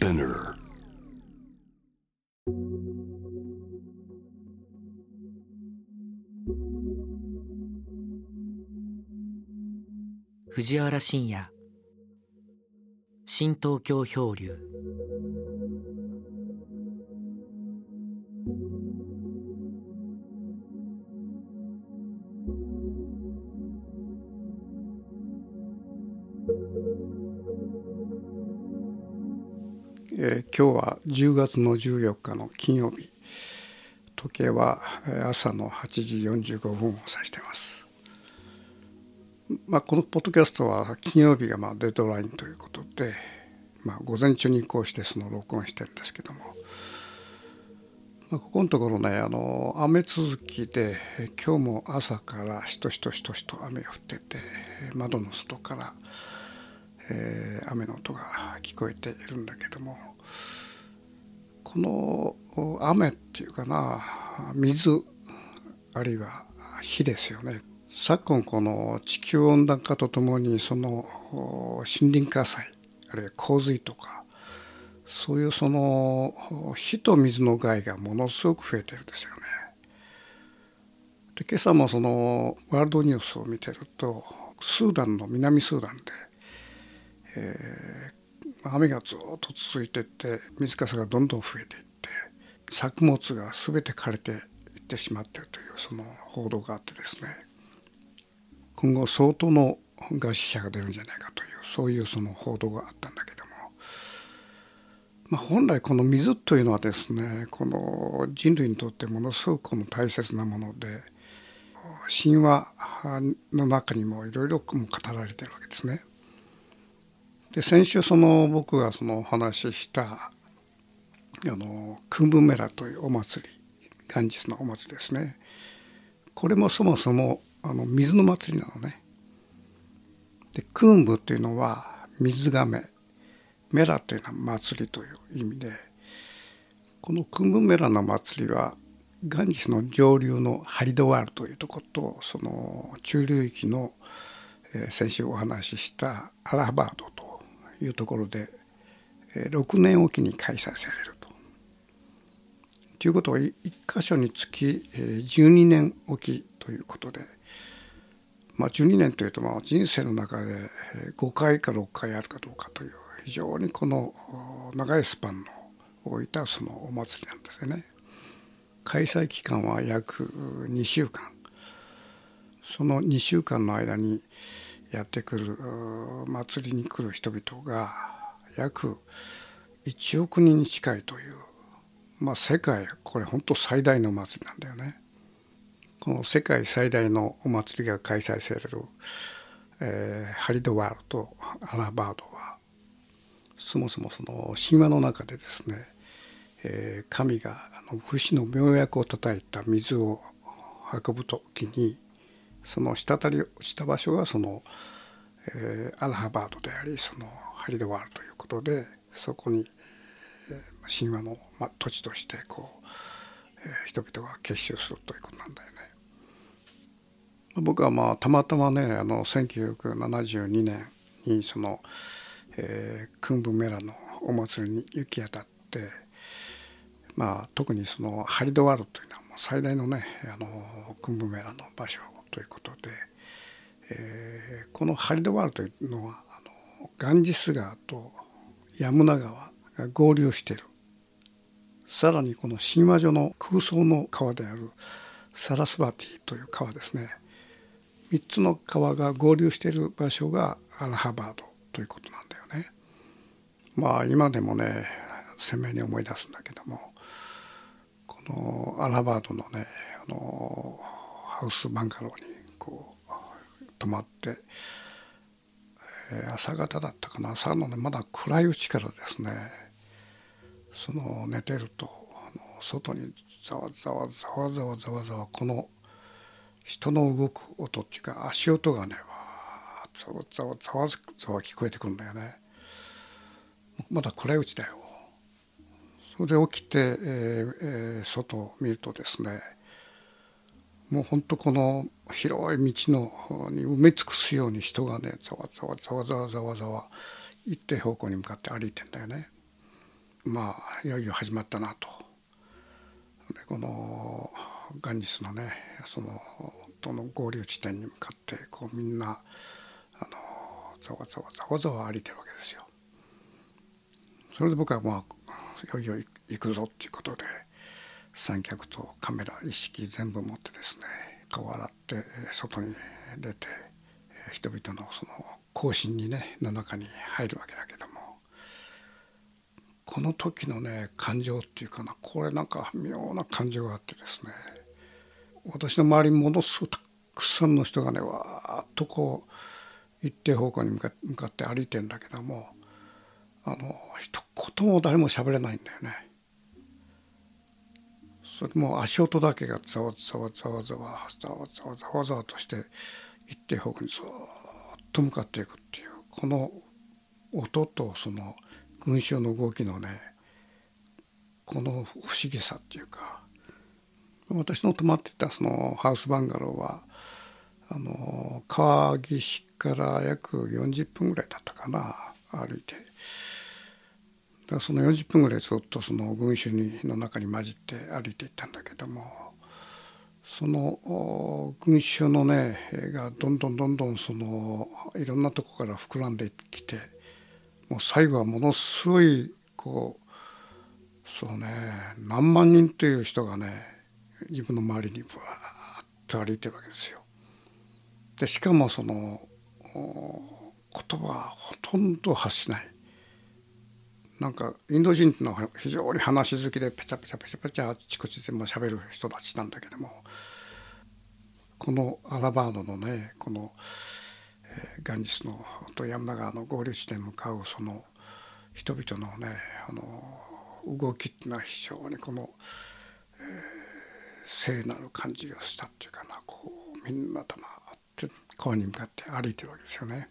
Spinner. 藤原信也新東京漂流今日は10月の14日の金曜日。時計は朝の8時45分を指しています、まあ、このポッドキャストは金曜日がまあデッドラインということで、まあ、午前中に移行してその録音してるんですけども、まあ、ここのところねあの雨続きで今日も朝からしとしとしとしと雨が降ってて窓の外からえー雨の音が聞こえているんだけども。この雨っていうかな水あるいは火ですよね昨今この地球温暖化とともにその森林火災あるいは洪水とかそういうその火と水の害がものすごく増えてるんですよね。で今朝もそのワールドニュースを見てるとスーダンの南スーダンでえー雨がずっと続いていって水かさがどんどん増えていって作物が全て枯れていってしまってるというその報道があってですね今後相当の餓死者が出るんじゃないかというそういうその報道があったんだけども、まあ、本来この水というのはですねこの人類にとってものすごくこの大切なもので神話の中にもいろいろ語られてるわけですね。で先週その僕がそのお話ししたあのクンブメラというお祭り元日のお祭りですね。これもそもそもあの水の祭りなのね。でクンブというのは水がめメラというのは祭りという意味でこのクンブメラの祭りは元日の上流のハリドワールというとことその中流域のえー先週お話ししたアラハバードというところで6年おきに開催されると。ということは1箇所につき12年おきということで、まあ、12年というとまあ人生の中で5回か6回あるかどうかという非常にこの長いスパンの置いたそのお祭りなんですよね。開催期間は約2週間。その2週間の間にやってくる祭りに来る人々が約1億人に近いという、まあ、世界これ本当最大の祭りなんだよね。この世界最大のお祭りが開催される、えーハリドワールとアラバードはそもそもその神話の中でですね、えー神があの不死の妙薬を叩いた水を運ぶ時にその滴りした場所がその、えーアラハバードでありそのハリドワールということでそこに、えー神話の、まあ、土地としてこう、えー人々が結集するということなんだよね。僕はまあたまたまねあの1972年にその、えークンブメラのお祭りに行き当たってまあ特にそのハリドワールというのはもう最大のねあのクンブメラの場所ということで、えーこのハリドワールというのはあのガンジス川とヤムナ川が合流しているさらにこの神話上の空想の川であるサラスバティという川ですね3つの川が合流している場所がアラハバードということなんだよね。まあ今でもね鮮明に思い出すんだけどもこのアラハバードのねあのハウスバンガローにこう泊まって、えー朝方だったかな。朝のねまだ暗いうちからですねその寝てるとあの外にざわざわざわざわざわざわこの人の動く音っていうか足音がねわーざわざわざわざわ聞こえてくるんだよねまだ暗いうちだよそれで起きて、えーえー外を見るとですねもうほんとこの広い道のに埋め尽くすように人がねざわざわざわざわざわざわ一定方向に向かって歩いてんだよね。まあいよいよ始まったなと。でこのガンジスのねそのとの合流地点に向かってこうみんなあのざわざわざわざわ歩いてるわけですよ。それで僕はまあいよいよ行くぞっていうことで三脚とカメラ意識全部持ってですね顔洗って外に出て人々のその行進にねの中に入るわけだけどもこの時のね感情っていうかなこれなんか妙な感情があってですね私の周りにものすごくたくさんの人がねわーっとこう一定方向に向かって歩いてんだけどもあの一言も誰も喋れないんだよね。それも足音だけがざわざわざわざわざわざわざわざわとして一定方向にずっと向かっていくっていうこの音とその群衆の動きのねこの不思議さっていうか私の泊まってたそのハウスバンガローはあの川岸から約40分ぐらいだったかな歩いてだその40分ぐらいずっとその群衆にの中に混じって歩いていったんだけどもその群衆のねがどんどんどんどんそのいろんなとこから膨らんできてもう最後はものすごいこうそうね何万人という人がね自分の周りにぶわーっと歩いてるわけですよ。でしかもその言葉はほとんど発しないなんかインド人っての非常に話好きでペチャペチャペチャペチャあちこちでも喋る人たちなんだけどもこのアラバードのねこの、えー、ガンジスのと山田川の合流地点に向かうその人々のねあの動きっていうのは非常にこの、えー、聖なる感じがしたっていうかなこうみんなだなって川に向かって歩いてるわけですよね。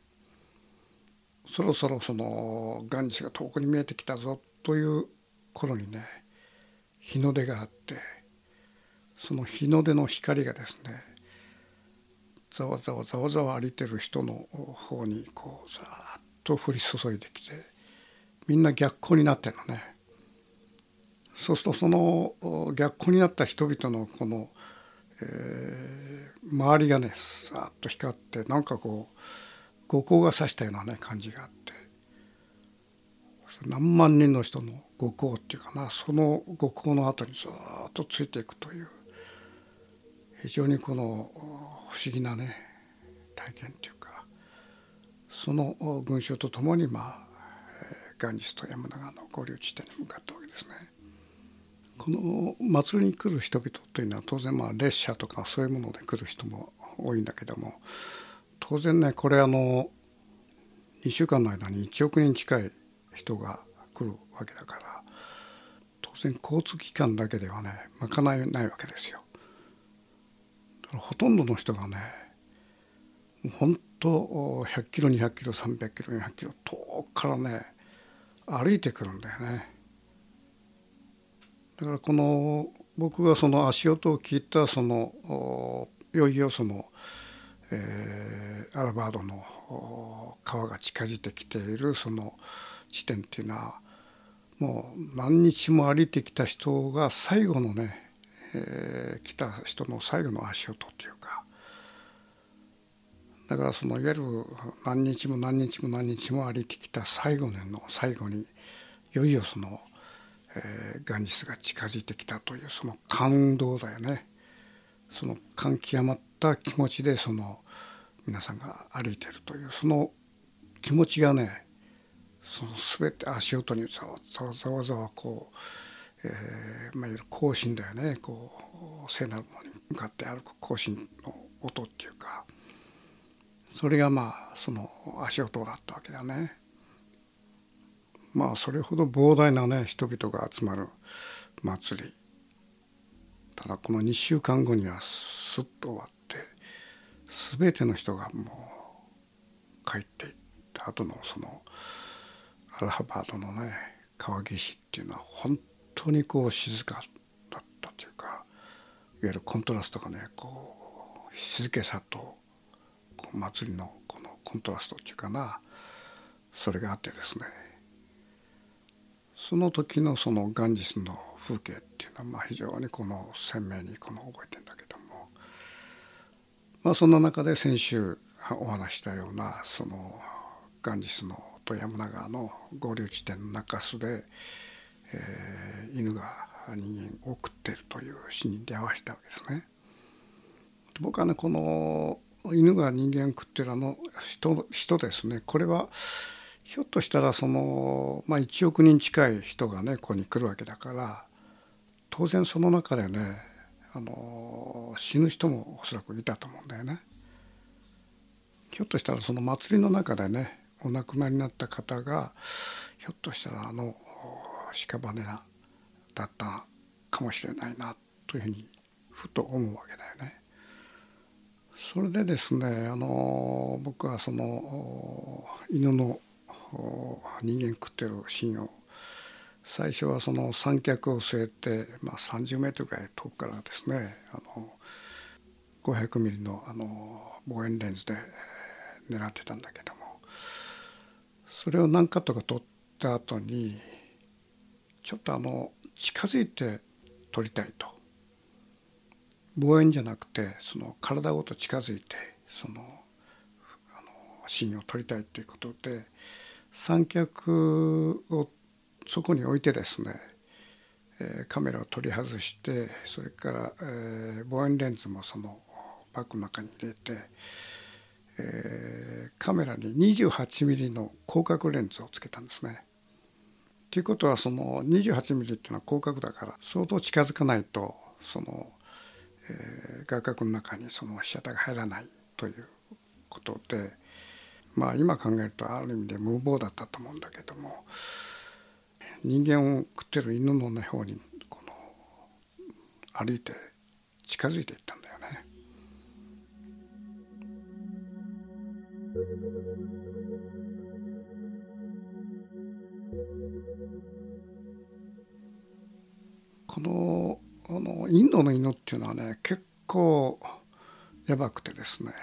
そろそろそのガンジスが遠くに見えてきたぞという頃にね日の出があってその日の出の光がですねざわざわざわざわ歩いてる人の方にこうざっと降り注いできてみんな逆光になってるのね。そうするとその逆光になった人々のこの、えー、周りがねさっと光ってなんかこう五光が差したようなね感じがあって。何万人の人の五光っていうかな。その五光の後にずっとついていくという。非常にこの不思議なね体験っていうか。その群衆とともにまあガンジスと山長の合流地点に向かったわけですね。この祭りに来る人々というのは当然まあ列車とかそういうもので来る人も多いんだけども。当然ねこれあの2週間の間に1億人近い人が来るわけだから当然交通機関だけではね賄えないわけですよ。だからほとんどの人がね本当100キロ200キロ300キロ400キロ遠くからね歩いてくるんだよね。だからこの僕がその足音を聞いたそのいよいよそのえー、アラバードの川が近づいてきているその地点っていうのはもう何日も歩いてきた人が最後のね、えー、来た人の最後の足音っていうかだからそのいわゆる何日も何日も何日も歩いてきた最後の最後にいよいよその、えー、ガンジスが近づいてきたというその感動だよね。その感極まった気持ちでその皆さんが歩いてるというその気持ちがねその全て足音にざわざわざわざわこう、えー、まあ、いわゆる行進だよね。こう聖なるものに向かって歩く行進の音っていうかそれがまあその足音だったわけだね。まあそれほど膨大なね人々が集まる祭り。ただこの2週間後にはすっと終わって全ての人がもう帰っていった後のそのアラハバードのね川岸っていうのは本当にこう静かだったというかいわゆるコントラストがねこう静けさとこう祭りのこのコントラストっていうかなそれがあってですねその時のそのガンジスの風景っていうのはまあ非常にこの鮮明にこの覚えてまあそんな中で先週お話したようなそのガンジスのと山名川の合流地点の中州で、えー、犬が人間を食っているという死に出会わせたわけですね。僕はねこの犬が人間を食ってるあの人人ですねこれはひょっとしたらその、まあ、1億人近い人がねここに来るわけだから当然その中でねあの死ぬ人もおそらくいたと思うんだよね。ひょっとしたらその祭りの中でねお亡くなりになった方がひょっとしたらあの屍だったかもしれないなというふうにふと思うわけだよね。それでですねあの僕はその犬の人間食ってるシーンを最初はその三脚を据えて、まあ、30メートルぐらい遠くからですねあの500ミリのあの望遠レンズで狙ってたんだけどもそれを何カットか撮った後にちょっとあの近づいて撮りたいと。望遠じゃなくてその体ごと近づいてそのあのシーンを撮りたいということで三脚をそこに置いてですね、えー、カメラを取り外してそれから、えー、望遠レンズもそのバッグの中に入れて、えー、カメラに28ミリの広角レンズをつけたんですね。ということはその28ミリっていうのは広角だから相当近づかないとその、えー、画角の中にその被写体が入らないということでまあ今考えるとある意味で無謀だったと思うんだけども人間を食ってる犬の方にこの歩いて近づいていったんだよね。このあのインドの犬っていうのはね結構やばくてですね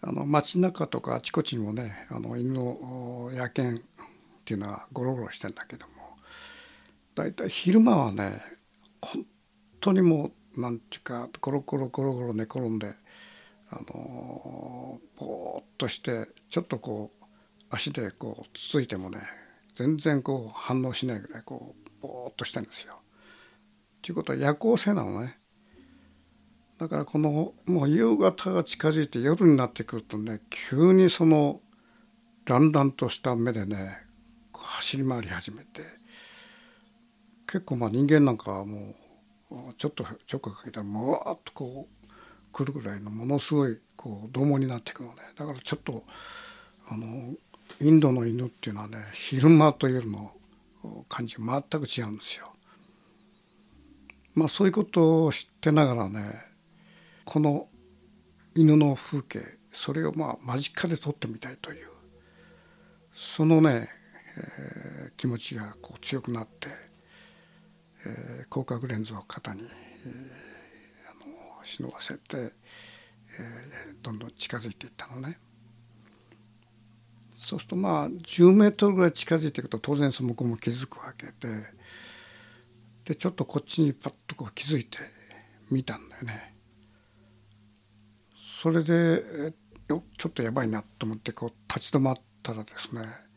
あの街中とかあちこちにもねあの犬の野犬っていうのはゴロゴロしてんだけども大体昼間はね本当にもうなんていうかゴロゴロゴロゴロ寝転んであのぼーっとしてちょっとこう足でこうつついてもね全然こう反応しないぐらいこうぼーっとしてるんですよ。ということは夜行性なのね。だからこのもう夕方が近づいて夜になってくるとね急にそのランランとした目でね走り回り始めて結構まあ人間なんかはもうちょっとちょっかかけたらもわっとこう来るぐらいのものすごいこう獰猛になっていくのでだからちょっとあのインドの犬っていうのはね昼間と夜の感じ全く違うんですよ。まあそういうことを知ってながらねこの犬の風景それをまあ間近で撮ってみたいというそのね、えー、気持ちがこう強くなって、えー、広角レンズを肩に、えー、あの忍ばせて、えー、どんどん近づいていったのね。そうするとまあ10メートルぐらい近づいていくと当然その向こうも気づくわけででちょっとこっちにパッとこう気づいて見たんだよね。それでちょっとやばいなと思ってこう立ち止まったらですね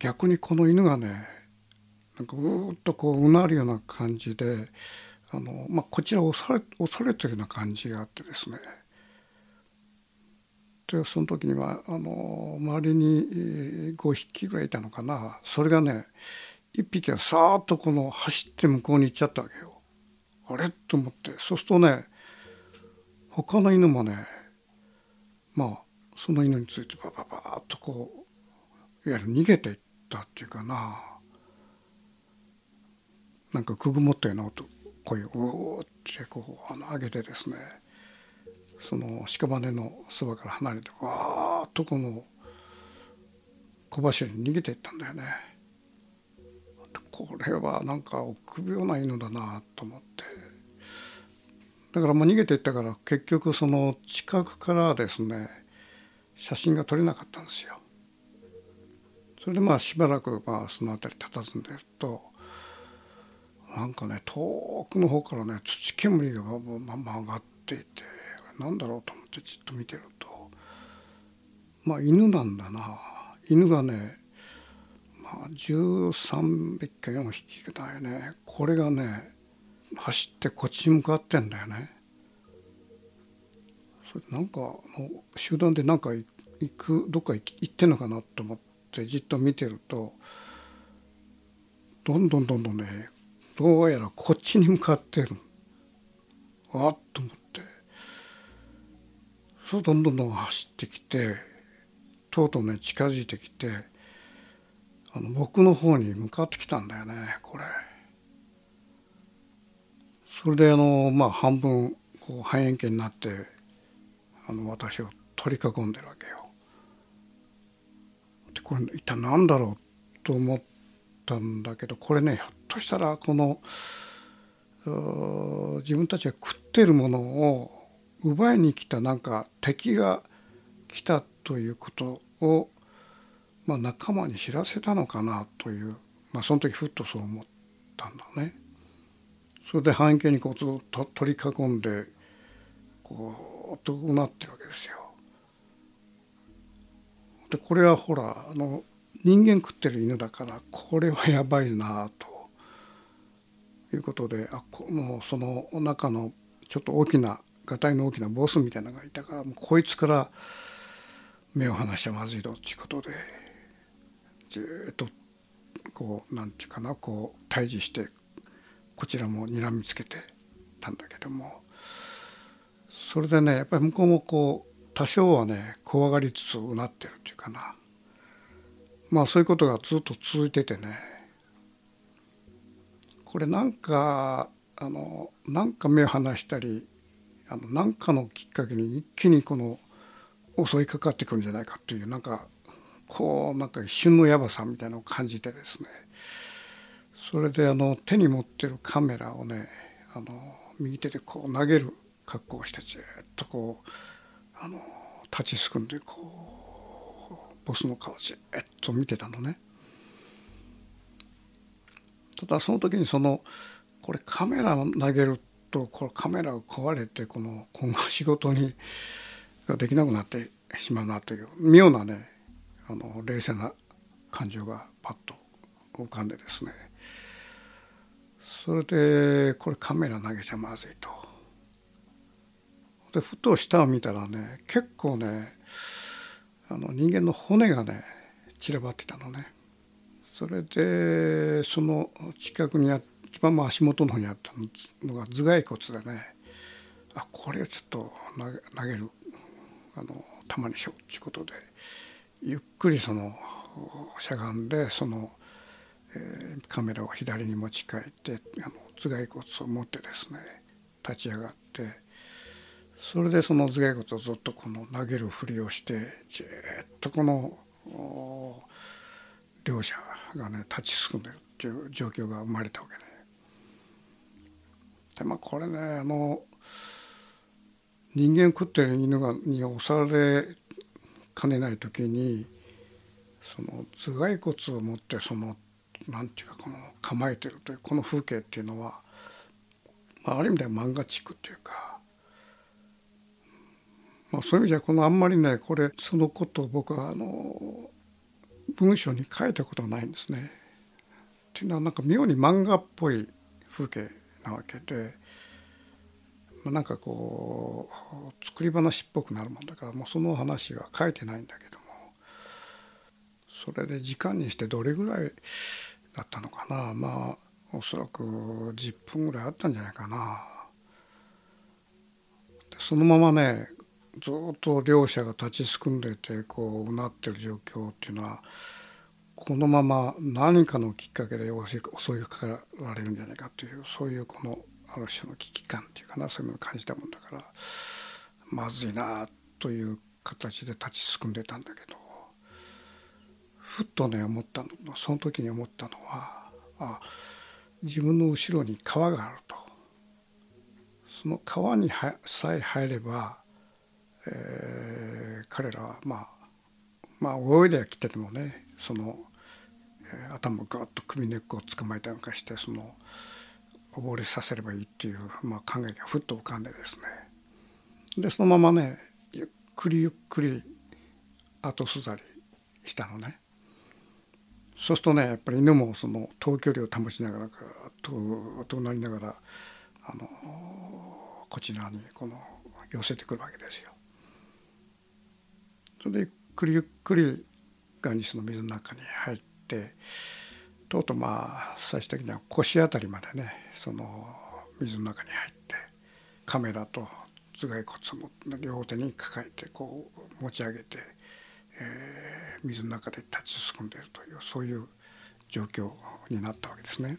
逆にこの犬がねなんかうーっとこううなるような感じであの、まあ、こちらを恐れ恐れてるような感じがあってですね。でその時にはあの周りに5匹ぐらいいたのかな。それがね1匹はさーっとこの走って向こうに行っちゃったわけよ。あれ？と思って。そうするとね他の犬もねまあその犬についてバババーッとこういわゆる逃げていったっていうかななんかくぐもったような音声をうーってこうあの上げてですねその屍のそばから離れてわーっとこの小走りに逃げていったんだよね。これはなんか臆病な犬だなと思ってだからもう逃げていったから結局その近くからですね写真が撮れなかったんですよ。それでまあしばらくまあその辺り佇んでるとなんかね遠くの方からね土煙がまま上がっていてなんだろうと思ってじっと見てるとまあ犬なんだな。犬がねまあ13匹か4匹だよね。これがね走ってこっちに向かってんだよね。それなんかもう集団でなんか行くどっか行ってんのかなと思って。じっと見てるとどんどんどんどんねどうやらこっちに向かってるあっと思ってそうどんどんどん走ってきてとうとうね近づいてきてあの僕の方に向かってきたんだよねこれ。それであのまあ半分こう半円形になってあの私を取り囲んでるわけよ。これ一体何だろうと思ったんだけどこれねひょっとしたらこの自分たちが食ってるものを奪いに来たなんか敵が来たということを、まあ、仲間に知らせたのかなという、まあ、その時ふっとそう思ったんだね。それで半径にこうずっと取り囲んでこうとなってるわけですよ。でこれはほらあの人間食ってる犬だからこれはやばいなと。いうことであもうその中のちょっと大きながたいの大きなボスみたいなのがいたからもうこいつから目を離しちゃまずいぞっていうことでずっとこうなんていうかなこう対峙してこちらも睨みつけてたんだけども。それでねやっぱり向こうもこう多少はね怖がりつつうなってるっていうかな。まあそういうことがずっと続いててね。これなんかあのなんか目を離したりあのなんかのきっかけに一気にこの襲いかかってくるんじゃないかっていうなんかこうなんか一瞬のやばさみたいなのを感じてですね。それであの手に持ってるカメラをねあの右手でこう投げる格好をしてずっとこうあの立ちすくんでこうボスの顔じっと見てたのね。ただその時にそのこれカメラを投げるとこれカメラが壊れてこの今後仕事にができなくなってしまうなという妙なねあの冷静な感情がパッと浮かんでですねそれでこれカメラ投げちゃまずいと。でふと下を見たらね結構ねあの人間の骨がね散らばってたのね。それでその近くにあ一番まあ足元の方にあったのが頭蓋骨でねあこれをちょっと投げるあの球にしようっていうことでゆっくりそのしゃがんでそのえー、カメラを左に持ち替えてあの頭蓋骨を持ってですね立ち上がってそれでその頭蓋骨をずっとこの投げるふりをしてじっとこの両者がね立ち進んでるっていう状況が生まれたわけね。でまあこれねあの人間食ってる犬がに押されかねない時にその頭蓋骨を持ってそのなんていうかこの構えてるというこの風景っていうのは、まあ、ある意味では漫画チックっていうか、まあ、そういう意味じゃこのあんまりねこれそのことを僕はあの文章に書いたことはないんですね。っていうのはなんか妙に漫画っぽい風景なわけで。まあなんかこう作り話っぽくなるもんだからもうその話は書いてないんだけどもそれで時間にしてどれぐらいだったのかなまあおそらく10分ぐらいあったんじゃないかな。そのままねずっと両者が立ちすくんでてこうなってる状況っていうのはこのまま何かのきっかけで襲いかかられるんじゃないかというそういうこのある種の危機感っていうかなそういうのを感じたもんだからまずいなという形で立ちすくんでたんだけどふっとね思ったのその時に思ったのはあ自分の後ろに川があると。その川にさえ入れば、えー、彼らはまあまあ泳いできててもねそのえー、頭をガッと首根っこを捕まえたりなんかしてその溺れさせればいいっていう、まあ、考えがふっと浮かんでですねでそのままねゆっくりゆっくり後すざりしたのねそうするとねやっぱり犬もその遠距離を保ちながらととなりながらあのこちらにこの寄せてくるわけですよ。それでゆっくりゆっくりガンジスの水の中に入ってとうとうまあ最終的には腰あたりまでねその水の中に入ってカメラと頭蓋骨も両手に抱えてこう持ち上げて、えー、水の中で立ち進んでいるというそういう状況になったわけですね。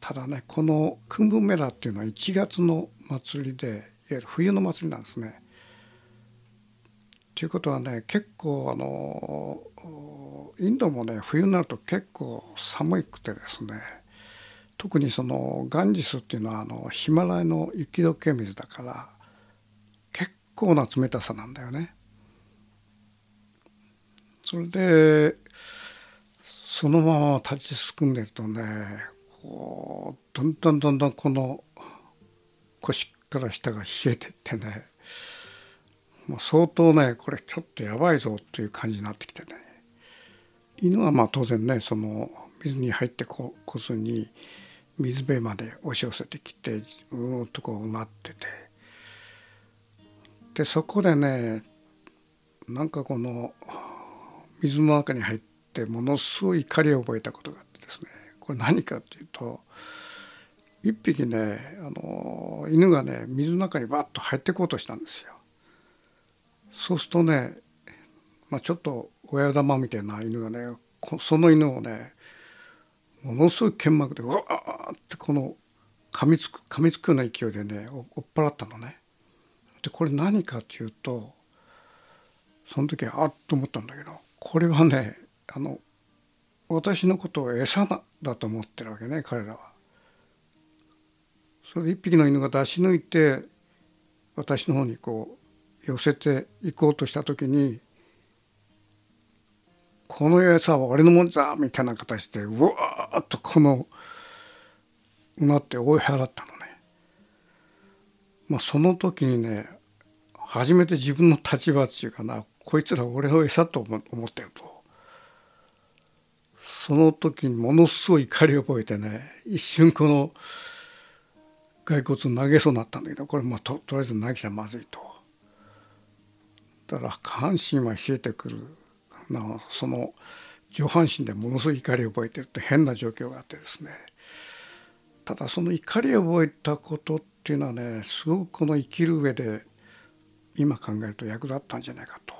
ただねこのクンブンメラっていうのは1月の祭りでいわゆる冬の祭りなんですね。ということはね結構あのインドもね冬になると結構寒くてですね特にそのガンジスっていうのはあのヒマラヤの雪解け水だから結構な冷たさなんだよね。それでそのまま立ちすくんでるとねこうどんどんどんどんこの腰から下が冷えてってねもう相当ねこれちょっとやばいぞっていう感じになってきてね。犬はまあ当然ねその水に入ってこずに水辺まで押し寄せてきてうーんとこうなってて。でそこでねなんかこの水の中に入ってものすごい怒りを覚えたことがあってですね。これ何かっていうと一匹ねあの犬がね水の中にバッと入ってこうとしたんですよ。そうするとね、まあ、ちょっと親玉みたいな犬がねその犬をねものすごい剣幕でわーってこの噛みつく噛みつくような勢いでね追っ払ったのね。でこれ何かっていうとその時あっと思ったんだけどこれはねあの私のことを餌だと思ってるわけね彼らは。それで一匹の犬が出し抜いて私の方にこう寄せていこうとした時にこの餌は俺のもんだみたいな形でうわーっとこのうなって追い払ったのね。まあその時にね初めて自分の立場っていうかなこいつら俺の餌と思ってるとその時にものすごい怒りを覚えてね一瞬この骸骨を投げそうになったんだけどこれまあととりあえず投げちゃまずいと。だから下半身は冷えてくるなその上半身でものすごい怒りを覚えてるって変な状況があってですねただその怒りを覚えたことっていうのはねすごくこの生きる上で今考えると役立ったんじゃないかと。っ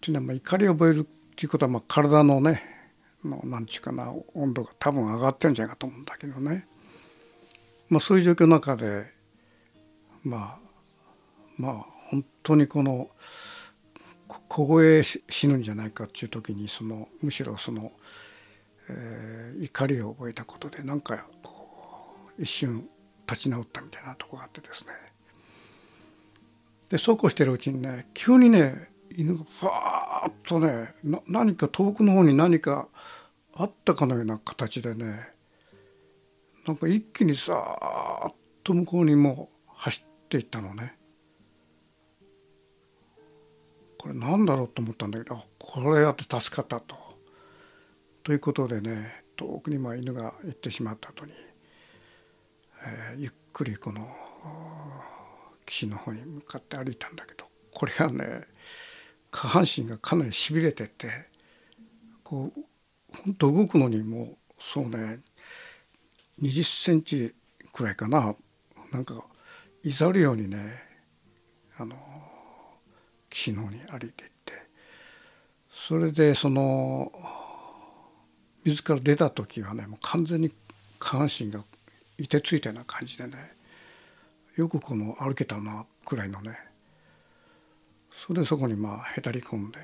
ていうのはまあ怒りを覚えるっていうことはまあ体のねのなんちゅうかな温度が多分上がってるんじゃないかと思うんだけどね。まあ、そういう状況の中でまあまあ本当にこの凍え死ぬんじゃないかっていう時にそのむしろその、えー、怒りを覚えたことでなんかこう一瞬立ち直ったみたいなとこがあってですねでそうこうしてるうちにね急にね犬がふわーっとね何か遠くの方に何かあったかのような形でねなんか一気にさーっと向こうにも走っていったのね。これなんだろうと思ったんだけどこれやって助かったと。ということでね遠くにま犬が行ってしまった後に、えー、ゆっくりこの岸の方に向かって歩いたんだけどこれがね下半身がかなりしびれててこう本当動くのにもうそうね20センチくらいかななんかいざるようにねあの岸の方に歩いていってそれでその水から出た時はねもう完全に下半身がいてついたような感じでねよくこの歩けたなくらいのねそれでそこにまあへたり込んで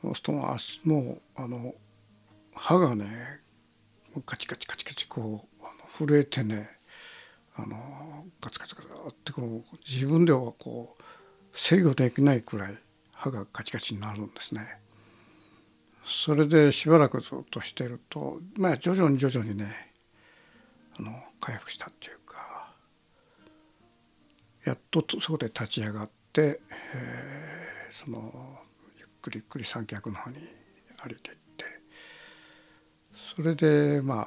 そうすると足もうあの歯がねカチカチカチカチこうあの震えてねあのガツガツガツってこう自分ではこう制御できないくらい歯がカチカチになるんですね。それでしばらくずっとしてるとまあ徐々に徐々にねあの回復したっていうかやっとそこで立ち上がって、えー、そのゆっくりゆっくり三脚の方に歩いていってそれでま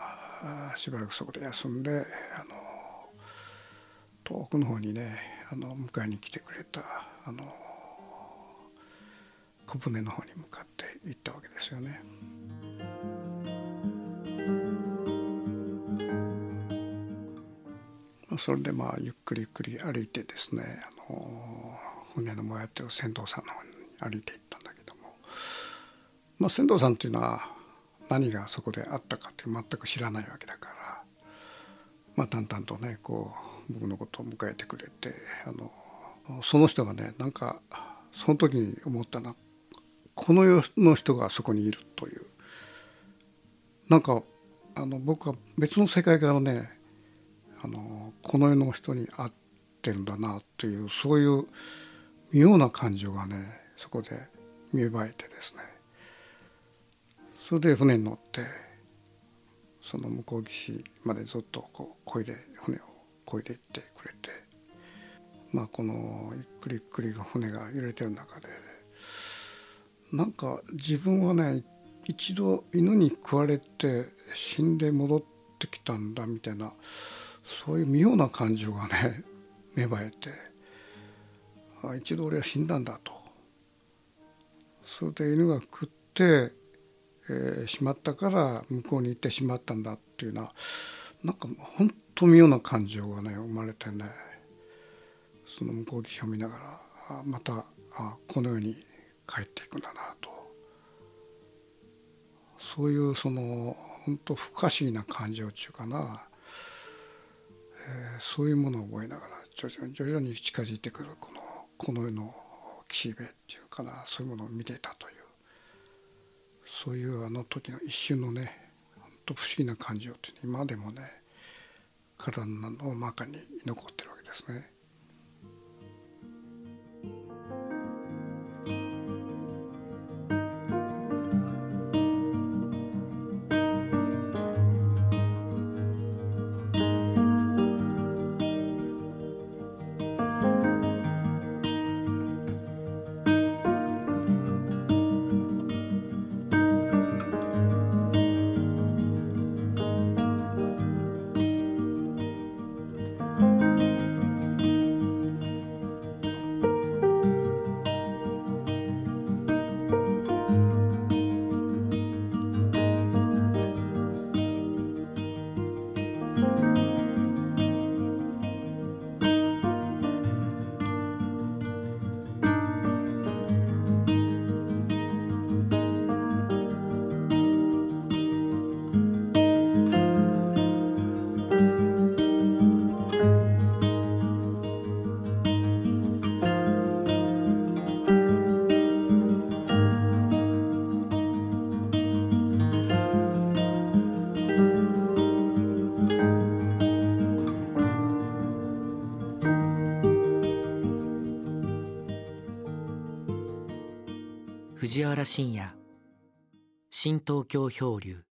あしばらくそこで休んであの遠くの方にねあの迎えに来てくれたあの小舟の方に向かって行ったわけですよね。それでまあゆっくりゆっくり歩いてですねあの船のもやってる船頭さんの方に歩いていったんだけども、まあ、船頭さんっていうのは何がそこであったかって全く知らないわけだから、まあ、淡々とねこう僕のことを迎えてくれてあのその人がねなんかその時に思ったな。この世の人がそこにいるという。なんかあの僕は別の世界からねあのこの世の人に会ってるんだなというそういう妙な感情がねそこで見えばえてですね。それで船に乗ってその向こう岸までずっとこう漕いで船を漕いでいってくれてまあこのゆっくりゆっくり船が揺れてる中でなんか自分はね一度犬に食われて死んで戻ってきたんだみたいなそういう妙な感情がね 芽生えてあ一度俺は死んだんだと。それで犬が食って、えー、しまったから向こうに行ってしまったんだっていうのはななんか本当妙な感情がね生まれてねその向こう岸を見ながらあまたあこの世に帰っていくんだなと。そういうその本当不可思議な感情っていうかな、えー、そういうものを覚えながら徐々に徐々に近づいてくるこのこの世の岸辺っていうかな。そういうものを見ていたという。そういうあの時の一瞬のねと不思議な感情っていう今でもね体の中に残ってるわけですね。藤原信也。新東京漂流。